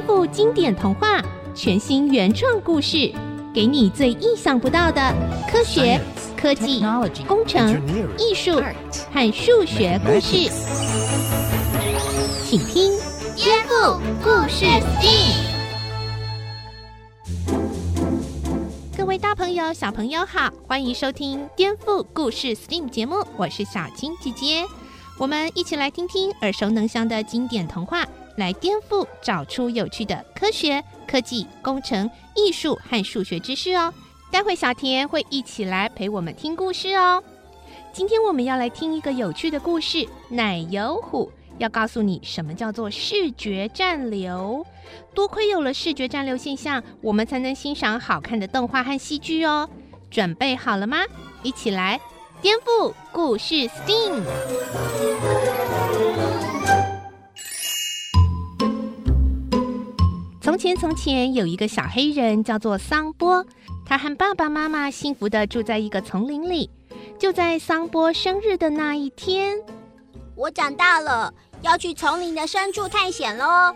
颠覆经典童话，全新原创故事，给你最意想不到的科学、科技、工程、艺术和数学故事，请听《颠覆故事 STEAM》。各位大朋友、小朋友好，欢迎收听《颠覆故事 STEAM》节目，我是小青姐姐。我们一起来听听耳熟能详的经典童话，来颠覆，找出有趣的科学、科技、工程、艺术和数学知识哦。待会小田会一起来陪我们听故事哦。今天我们要来听一个有趣的故事，奶油虎要告诉你什么叫做视觉暂留。多亏有了视觉暂留现象，我们才能欣赏好看的动画和戏剧哦。准备好了吗？一起来！颠覆故事 STEAM。前，从前有一个小黑人，叫做桑波。他和爸爸妈妈幸福地住在一个丛林里。就在桑波生日的那一天，我长大了，要去丛林的深处探险喽。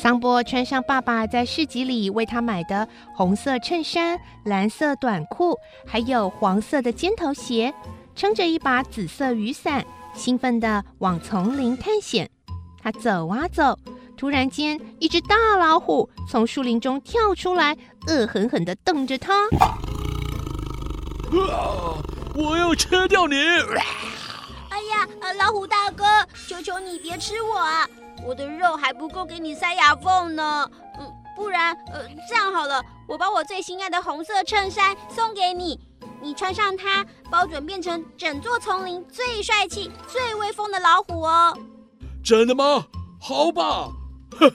桑波穿上爸爸在市集里为他买的红色衬衫、蓝色短裤，还有黄色的尖头鞋。撑着一把紫色雨伞，兴奋地往丛林探险。他走啊走，突然间，一只大老虎从树林中跳出来，恶狠狠地瞪着他。啊！我要吃掉你！哎呀，老虎大哥，求求你别吃我啊！我的肉还不够给你塞牙缝呢。嗯，不然，呃，这样好了，我把我最心爱的红色衬衫送给你。你穿上它，包准变成整座丛林最帅气、最威风的老虎哦！真的吗？好吧，嘿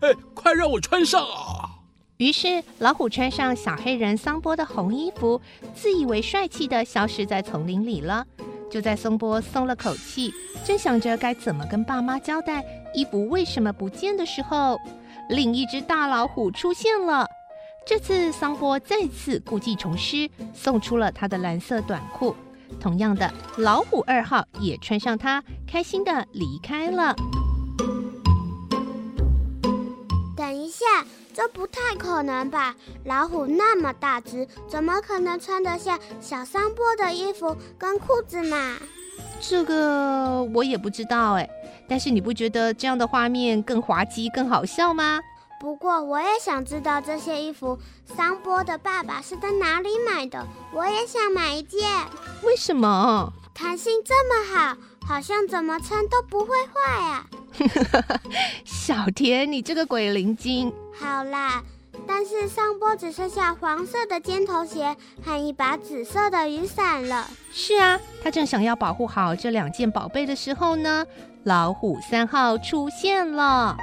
嘿，快让我穿上啊！于是老虎穿上小黑人桑波的红衣服，自以为帅气的消失在丛林里了。就在桑波松了口气，正想着该怎么跟爸妈交代衣服为什么不见的时候，另一只大老虎出现了。这次桑波再次故技重施，送出了他的蓝色短裤。同样的，老虎二号也穿上它，开心的离开了。这不太可能吧？老虎那么大只，怎么可能穿得下小桑波的衣服跟裤子呢？这个我也不知道哎。但是你不觉得这样的画面更滑稽、更好笑吗？不过我也想知道这些衣服，桑波的爸爸是在哪里买的？我也想买一件。为什么？弹性这么好，好像怎么穿都不会坏啊！小田，你这个鬼灵精。好啦，但是上波只剩下黄色的尖头鞋和一把紫色的雨伞了。是啊，他正想要保护好这两件宝贝的时候呢，老虎三号出现了。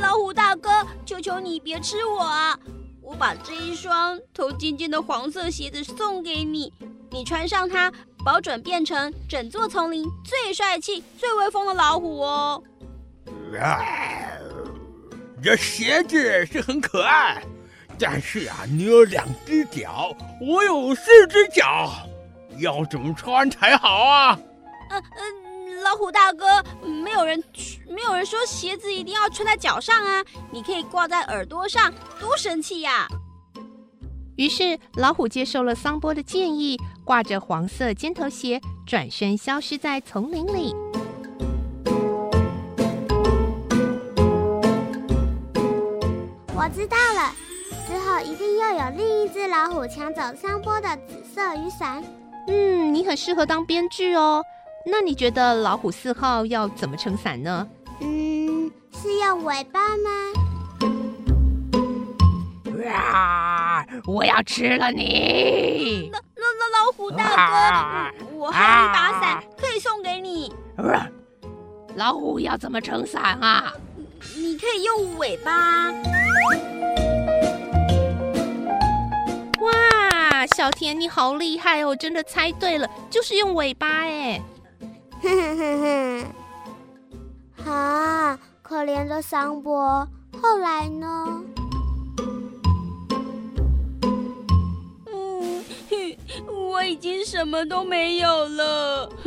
老虎大哥求求你别吃我啊！我把这一双头尖尖的黄色鞋子送给你，你穿上它，保准变成整座丛林最帅气、最威风的老虎哦。啊，这鞋子是很可爱，但是啊，你有两只脚，我有四只脚，要怎么穿才好啊？嗯嗯。老虎大哥，没有人，没有人说鞋子一定要穿在脚上啊！你可以挂在耳朵上，多神气呀！于是老虎接受了桑波的建议，挂着黄色尖头鞋，转身消失在丛林里。我知道了，之后一定又有另一只老虎抢走桑波的紫色雨伞。嗯，你很适合当编剧哦。那你觉得老虎四号要怎么撑伞呢？嗯，是用尾巴吗？啊！我要吃了你！老老老老虎大哥，啊、我还有一把伞、啊、可以送给你。老虎要怎么撑伞啊？你可以用尾巴。哇，小田你好厉害哦！真的猜对了，就是用尾巴哎。哼哼哼哼，啊，可怜的桑博，后来呢？已经什么都没有了。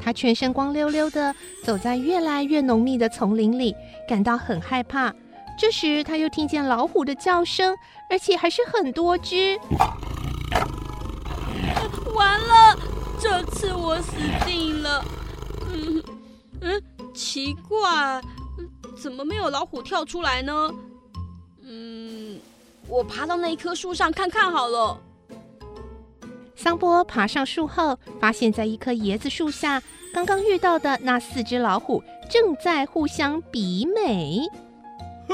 他全身光溜溜的走在越来越浓密的丛林里，感到很害怕。这时，他又听见老虎的叫声，而且还是很多只。完了，这次我死定了。嗯嗯，奇怪，怎么没有老虎跳出来呢？嗯，我爬到那一棵树上看看好了。桑波爬上树后，发现在一棵椰子树下，刚刚遇到的那四只老虎正在互相比美。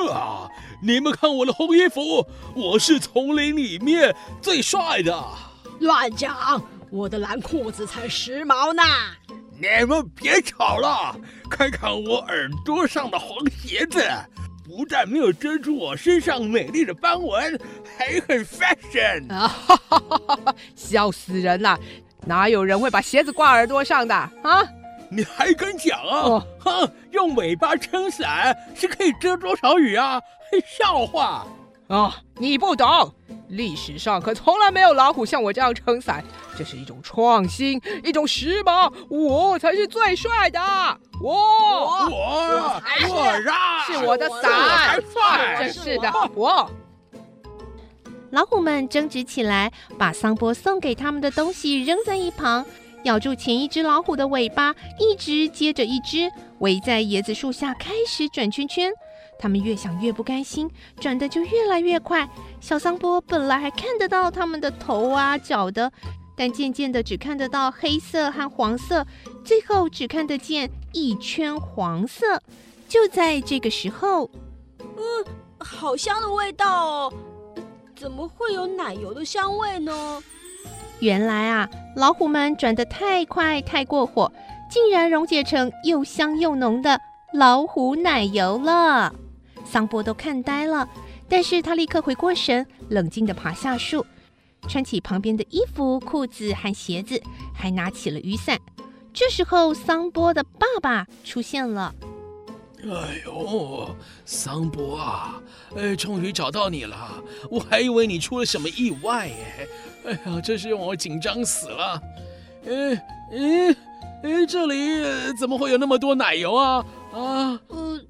啊！你们看我的红衣服，我是丛林里面最帅的。乱讲！我的蓝裤子才时髦呢。你们别吵了，看看我耳朵上的黄鞋子，不但没有遮住我身上美丽的斑纹，还很 fashion。啊哈哈哈哈！笑死人了，哪有人会把鞋子挂耳朵上的啊？你还敢讲啊？哦、哼，用尾巴撑伞是可以遮多少雨啊？笑话！哦，你不懂，历史上可从来没有老虎像我这样撑伞，这是一种创新，一种时髦，我才是最帅的。我我我我让是我的伞，真是的，我。老虎们争执起来，把桑波送给他们的东西扔在一旁。咬住前一只老虎的尾巴，一只接着一只围在椰子树下开始转圈圈。他们越想越不甘心，转的就越来越快。小桑波本来还看得到他们的头啊脚的，但渐渐的只看得到黑色和黄色，最后只看得见一圈黄色。就在这个时候，嗯，好香的味道哦！怎么会有奶油的香味呢？原来啊，老虎们转得太快太过火，竟然溶解成又香又浓的老虎奶油了。桑波都看呆了，但是他立刻回过神，冷静地爬下树，穿起旁边的衣服、裤子和鞋子，还拿起了雨伞。这时候，桑波的爸爸出现了。哎呦，桑波啊，哎，终于找到你了，我还以为你出了什么意外耶。哎呀，真是让我紧张死了！哎哎哎，这里怎么会有那么多奶油啊？啊，呃，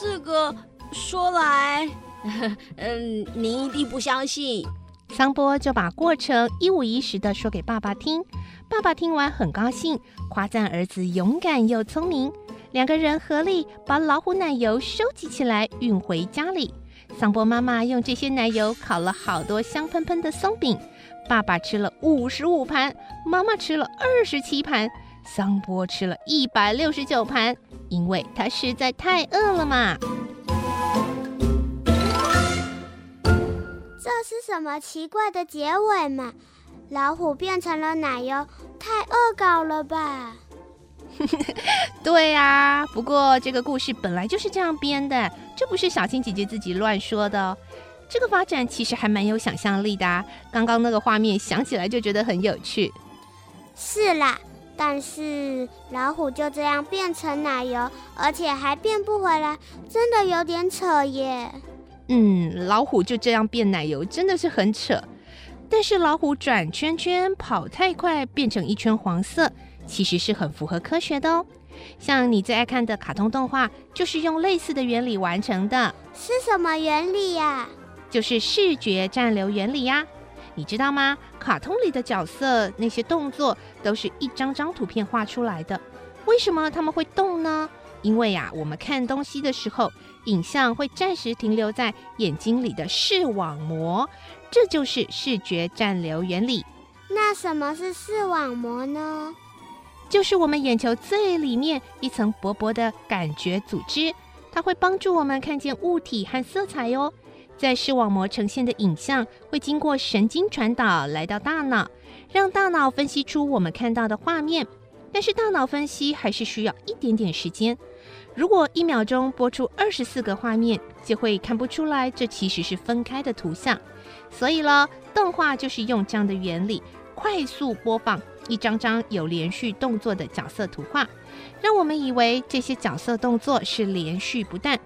这个说来，嗯，您一定不相信。桑波就把过程一五一十的说给爸爸听。爸爸听完很高兴，夸赞儿子勇敢又聪明。两个人合力把老虎奶油收集起来，运回家里。桑波妈妈用这些奶油烤了好多香喷喷的松饼。爸爸吃了五十五盘，妈妈吃了二十七盘，桑波吃了一百六十九盘，因为他实在太饿了嘛。这是什么奇怪的结尾嘛？老虎变成了奶油，太恶搞了吧？对啊，不过这个故事本来就是这样编的，这不是小青姐姐自己乱说的哦。这个发展其实还蛮有想象力的啊，刚刚那个画面想起来就觉得很有趣。是啦，但是老虎就这样变成奶油，而且还变不回来，真的有点扯耶。嗯，老虎就这样变奶油，真的是很扯。但是老虎转圈圈跑太快，变成一圈黄色，其实是很符合科学的哦。像你最爱看的卡通动画，就是用类似的原理完成的。是什么原理呀？就是视觉暂留原理呀，你知道吗？卡通里的角色那些动作都是一张张图片画出来的，为什么他们会动呢？因为呀，我们看东西的时候，影像会暂时停留在眼睛里的视网膜，这就是视觉暂留原理。那什么是视网膜呢？就是我们眼球最里面一层薄薄的感觉组织，它会帮助我们看见物体和色彩哟。在视网膜呈现的影像会经过神经传导来到大脑，让大脑分析出我们看到的画面。但是大脑分析还是需要一点点时间。如果一秒钟播出二十四个画面，就会看不出来这其实是分开的图像。所以咯，动画就是用这样的原理，快速播放一张张有连续动作的角色图画，让我们以为这些角色动作是连续不断。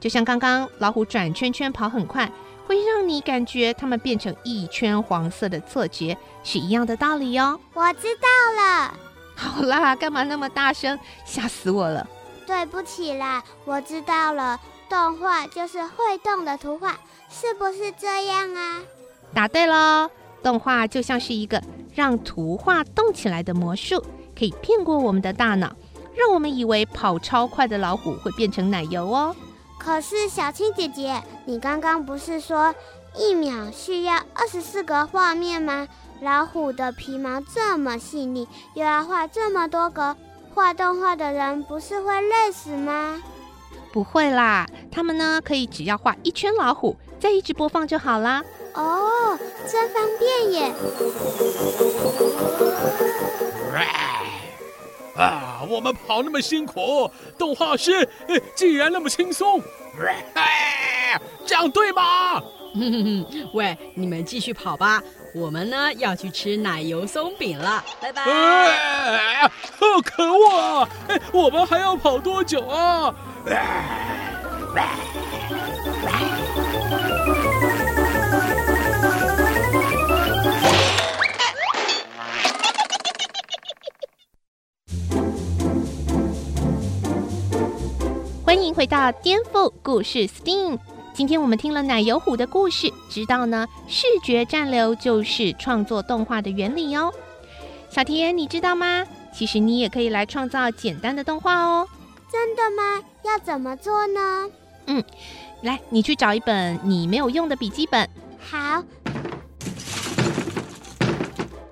就像刚刚老虎转圈圈跑很快，会让你感觉它们变成一圈黄色的错觉是一样的道理哟。我知道了，好啦，干嘛那么大声？吓死我了！对不起啦，我知道了，动画就是会动的图画，是不是这样啊？答对喽，动画就像是一个让图画动起来的魔术，可以骗过我们的大脑，让我们以为跑超快的老虎会变成奶油哦。可是小青姐姐，你刚刚不是说一秒需要二十四个画面吗？老虎的皮毛这么细腻，又要画这么多格，画动画的人不是会累死吗？不会啦，他们呢可以只要画一圈老虎，再一直播放就好啦。哦，真方便耶！啊，我们跑那么辛苦，动画师竟然那么轻松，这样对吗？喂，你们继续跑吧。我们呢要去吃奶油松饼了，拜拜！哎，好可恶啊！哎，我们还要跑多久啊？欢迎回到颠覆故事 STEAM。今天我们听了奶油虎的故事，知道呢，视觉暂留就是创作动画的原理哦。小田，你知道吗？其实你也可以来创造简单的动画哦。真的吗？要怎么做呢？嗯，来，你去找一本你没有用的笔记本。好，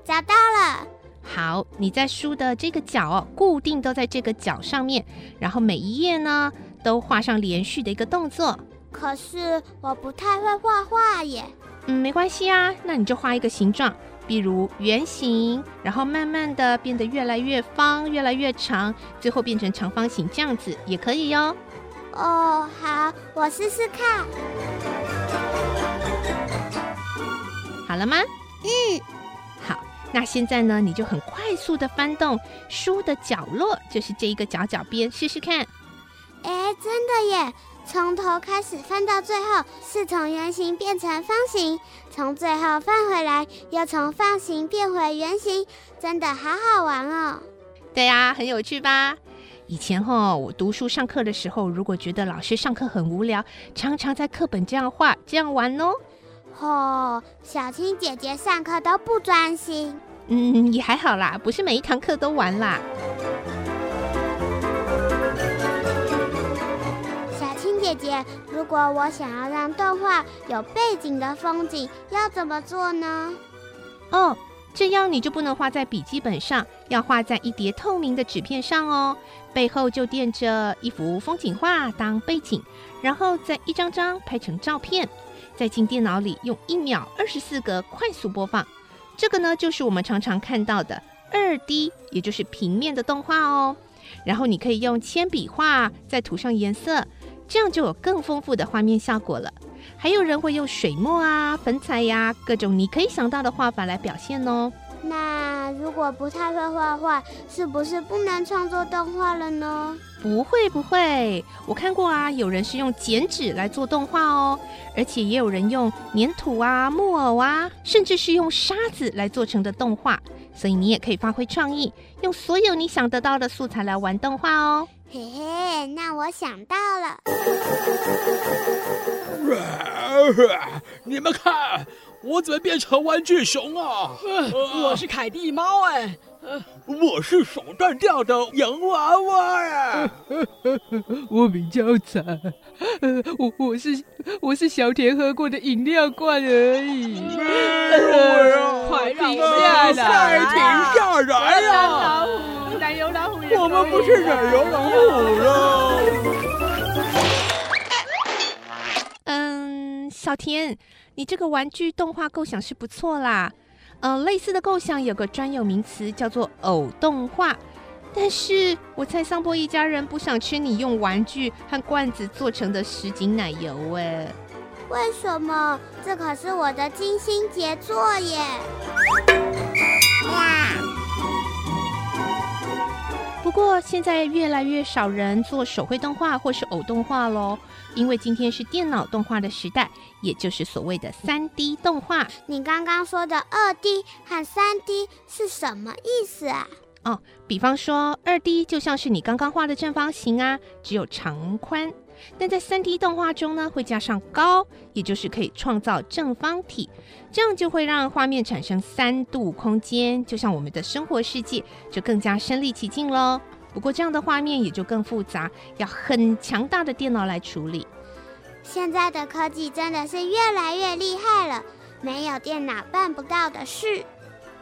找到了。好，你在书的这个角哦，固定都在这个角上面，然后每一页呢都画上连续的一个动作。可是我不太会画画耶。嗯，没关系啊，那你就画一个形状，比如圆形，然后慢慢的变得越来越方，越来越长，最后变成长方形，这样子也可以哟。哦，好，我试试看。好了吗？嗯。好，那现在呢，你就很快速的翻动书的角落，就是这一个角角边，试试看。哎，真的耶！从头开始翻到最后，是从圆形变成方形，从最后翻回来，又从方形变回圆形，真的好好玩哦。对呀，很有趣吧？以前哈，我读书上课的时候，如果觉得老师上课很无聊，常常在课本这样画、这样玩哦。哦，小青姐姐上课都不专心。嗯，也还好啦，不是每一堂课都玩啦。姐，如果我想要让动画有背景的风景，要怎么做呢？哦，这样你就不能画在笔记本上，要画在一叠透明的纸片上哦。背后就垫着一幅风景画当背景，然后再一张张拍成照片，再进电脑里用一秒二十四格快速播放。这个呢，就是我们常常看到的二 D，也就是平面的动画哦。然后你可以用铅笔画，再涂上颜色。这样就有更丰富的画面效果了。还有人会用水墨啊、粉彩呀、啊，各种你可以想到的画法来表现哦。那如果不太会画画，是不是不能创作动画了呢？不会不会，我看过啊，有人是用剪纸来做动画哦，而且也有人用粘土啊、木偶啊，甚至是用沙子来做成的动画。所以你也可以发挥创意，用所有你想得到的素材来玩动画哦。嘿嘿，那我想到了。你们看，我怎么变成玩具熊啊？我是凯蒂猫哎。我是手断掉的洋娃娃呀！我比较惨，我我是我是小田喝过的饮料罐而已。快停下来！停下来不是奶油老虎了。嗯，小田，你这个玩具动画构想是不错啦。嗯、呃，类似的构想有个专有名词叫做偶动画，但是我猜桑波一家人不想吃你用玩具和罐子做成的实景奶油哎。为什么？这可是我的精心杰作耶！哇！不过现在越来越少人做手绘动画或是偶动画喽。因为今天是电脑动画的时代，也就是所谓的三 D 动画。你刚刚说的二 D 和三 D 是什么意思啊？哦。比方说，二 D 就像是你刚刚画的正方形啊，只有长宽；但在三 D 动画中呢，会加上高，也就是可以创造正方体，这样就会让画面产生三度空间，就像我们的生活世界就更加身临其境喽。不过这样的画面也就更复杂，要很强大的电脑来处理。现在的科技真的是越来越厉害了，没有电脑办不到的事。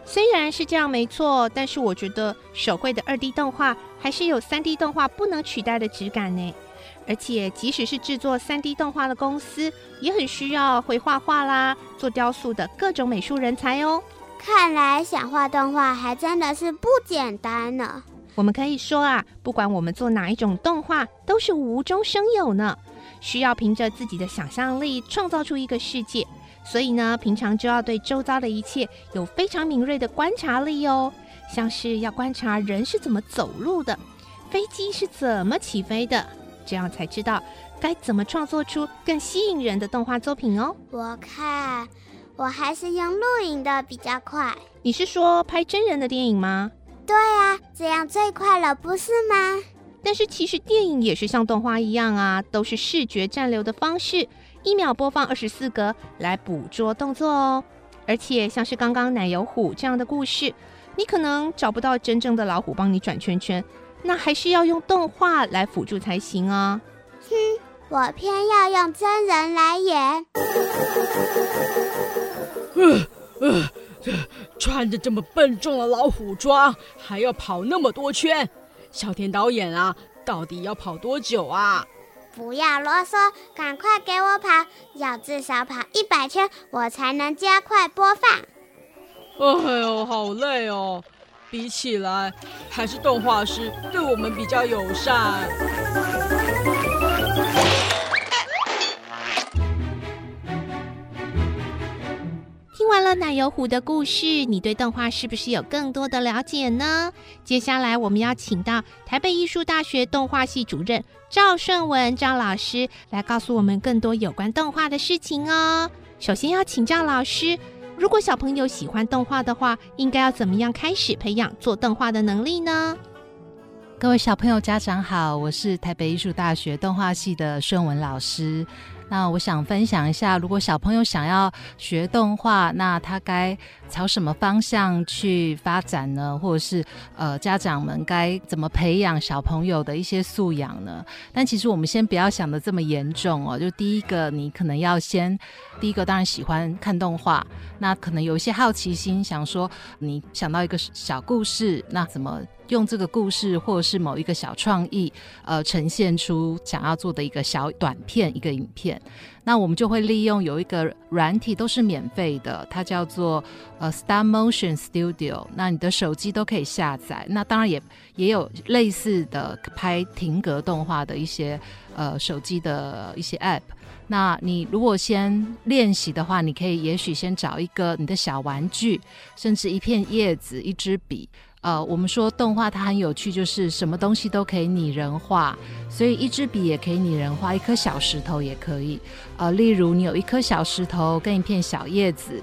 虽然是这样没错，但是我觉得手绘的二 D 动画还是有三 D 动画不能取代的质感呢。而且即使是制作三 D 动画的公司，也很需要会画画啦、做雕塑的各种美术人才哦。看来想画动画还真的是不简单呢。我们可以说啊，不管我们做哪一种动画，都是无中生有呢。需要凭着自己的想象力创造出一个世界，所以呢，平常就要对周遭的一切有非常敏锐的观察力哦。像是要观察人是怎么走路的，飞机是怎么起飞的，这样才知道该怎么创作出更吸引人的动画作品哦。我看我还是用录影的比较快。你是说拍真人的电影吗？对啊，这样最快了，不是吗？但是其实电影也是像动画一样啊，都是视觉占留的方式，一秒播放二十四格来捕捉动作哦。而且像是刚刚奶油虎这样的故事，你可能找不到真正的老虎帮你转圈圈，那还是要用动画来辅助才行啊。哼，我偏要用真人来演。呃呃，穿着这么笨重的老虎装，还要跑那么多圈。小田导演啊，到底要跑多久啊？不要啰嗦，赶快给我跑！要至少跑一百圈，我才能加快播放。哎呦，好累哦！比起来，还是动画师对我们比较友善。完了奶油虎的故事，你对动画是不是有更多的了解呢？接下来我们要请到台北艺术大学动画系主任赵顺文赵老师来告诉我们更多有关动画的事情哦。首先要请教老师，如果小朋友喜欢动画的话，应该要怎么样开始培养做动画的能力呢？各位小朋友家长好，我是台北艺术大学动画系的顺文老师。那我想分享一下，如果小朋友想要学动画，那他该朝什么方向去发展呢？或者是呃，家长们该怎么培养小朋友的一些素养呢？但其实我们先不要想得这么严重哦。就第一个，你可能要先，第一个当然喜欢看动画，那可能有一些好奇心，想说你想到一个小故事，那怎么用这个故事或者是某一个小创意，呃，呈现出想要做的一个小短片，一个影片。那我们就会利用有一个软体，都是免费的，它叫做呃 Stop Motion Studio。那你的手机都可以下载。那当然也也有类似的拍停格动画的一些呃手机的一些 App。那你如果先练习的话，你可以也许先找一个你的小玩具，甚至一片叶子、一支笔。呃，我们说动画它很有趣，就是什么东西都可以拟人化，所以一支笔也可以拟人化，一颗小石头也可以。呃，例如你有一颗小石头跟一片小叶子，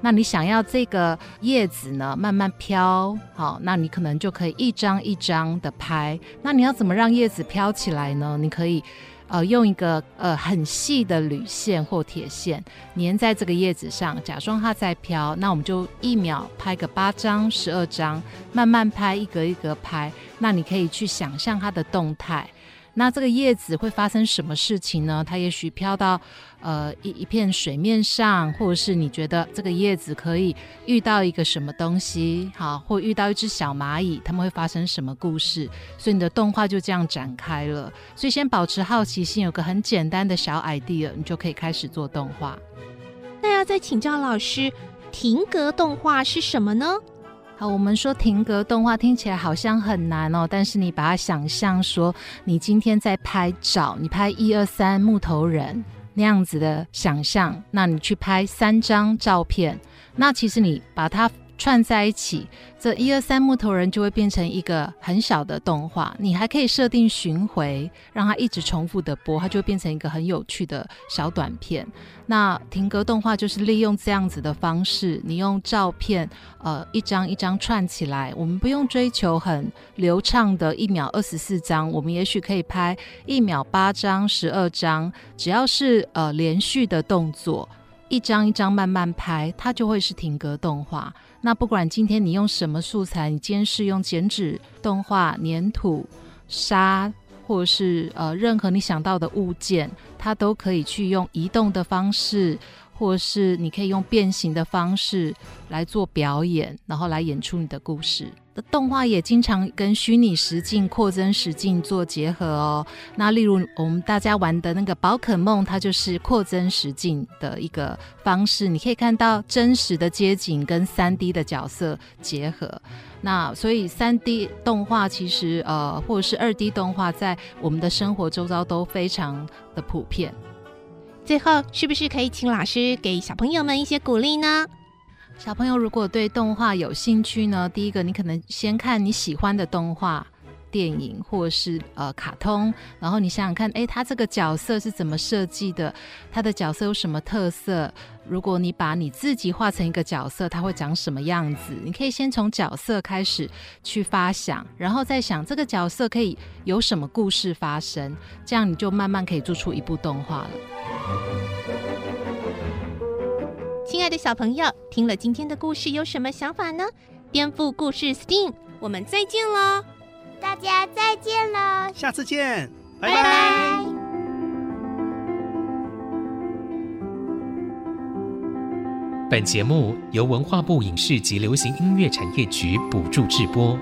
那你想要这个叶子呢慢慢飘，好，那你可能就可以一张一张的拍。那你要怎么让叶子飘起来呢？你可以。呃，用一个呃很细的铝线或铁线粘在这个叶子上，假装它在飘。那我们就一秒拍个八张、十二张，慢慢拍，一格一格拍。那你可以去想象它的动态。那这个叶子会发生什么事情呢？它也许飘到呃一一片水面上，或者是你觉得这个叶子可以遇到一个什么东西，好，或遇到一只小蚂蚁，它们会发生什么故事？所以你的动画就这样展开了。所以先保持好奇心，有个很简单的小 idea，你就可以开始做动画。那要再请教老师，停格动画是什么呢？好，我们说停格动画听起来好像很难哦，但是你把它想象说，你今天在拍照，你拍一二三木头人那样子的想象，那你去拍三张照片，那其实你把它串在一起，这一二三木头人就会变成一个很小的动画。你还可以设定巡回，让它一直重复的播，它就会变成一个很有趣的小短片。那停格动画就是利用这样子的方式，你用照片，呃，一张一张串起来。我们不用追求很流畅的一秒二十四张，我们也许可以拍一秒八张、十二张，只要是呃连续的动作。一张一张慢慢拍，它就会是停格动画。那不管今天你用什么素材，你今天是用剪纸动画、粘土、沙，或是呃任何你想到的物件，它都可以去用移动的方式，或是你可以用变形的方式来做表演，然后来演出你的故事。动画也经常跟虚拟实境、扩增实境做结合哦。那例如我们大家玩的那个宝可梦，它就是扩增实境的一个方式。你可以看到真实的街景跟三 D 的角色结合。那所以三 D 动画其实呃，或者是二 D 动画，在我们的生活周遭都非常的普遍。最后，是不是可以请老师给小朋友们一些鼓励呢？小朋友如果对动画有兴趣呢，第一个你可能先看你喜欢的动画电影，或是呃卡通，然后你想想看，诶，他这个角色是怎么设计的？他的角色有什么特色？如果你把你自己画成一个角色，他会长什么样子？你可以先从角色开始去发想，然后再想这个角色可以有什么故事发生，这样你就慢慢可以做出一部动画了。的小朋友，听了今天的故事有什么想法呢？颠覆故事 STEAM，我们再见喽！大家再见喽！下次见，拜拜。拜拜。本节目由文化部影视及流行音乐产业局补助制播。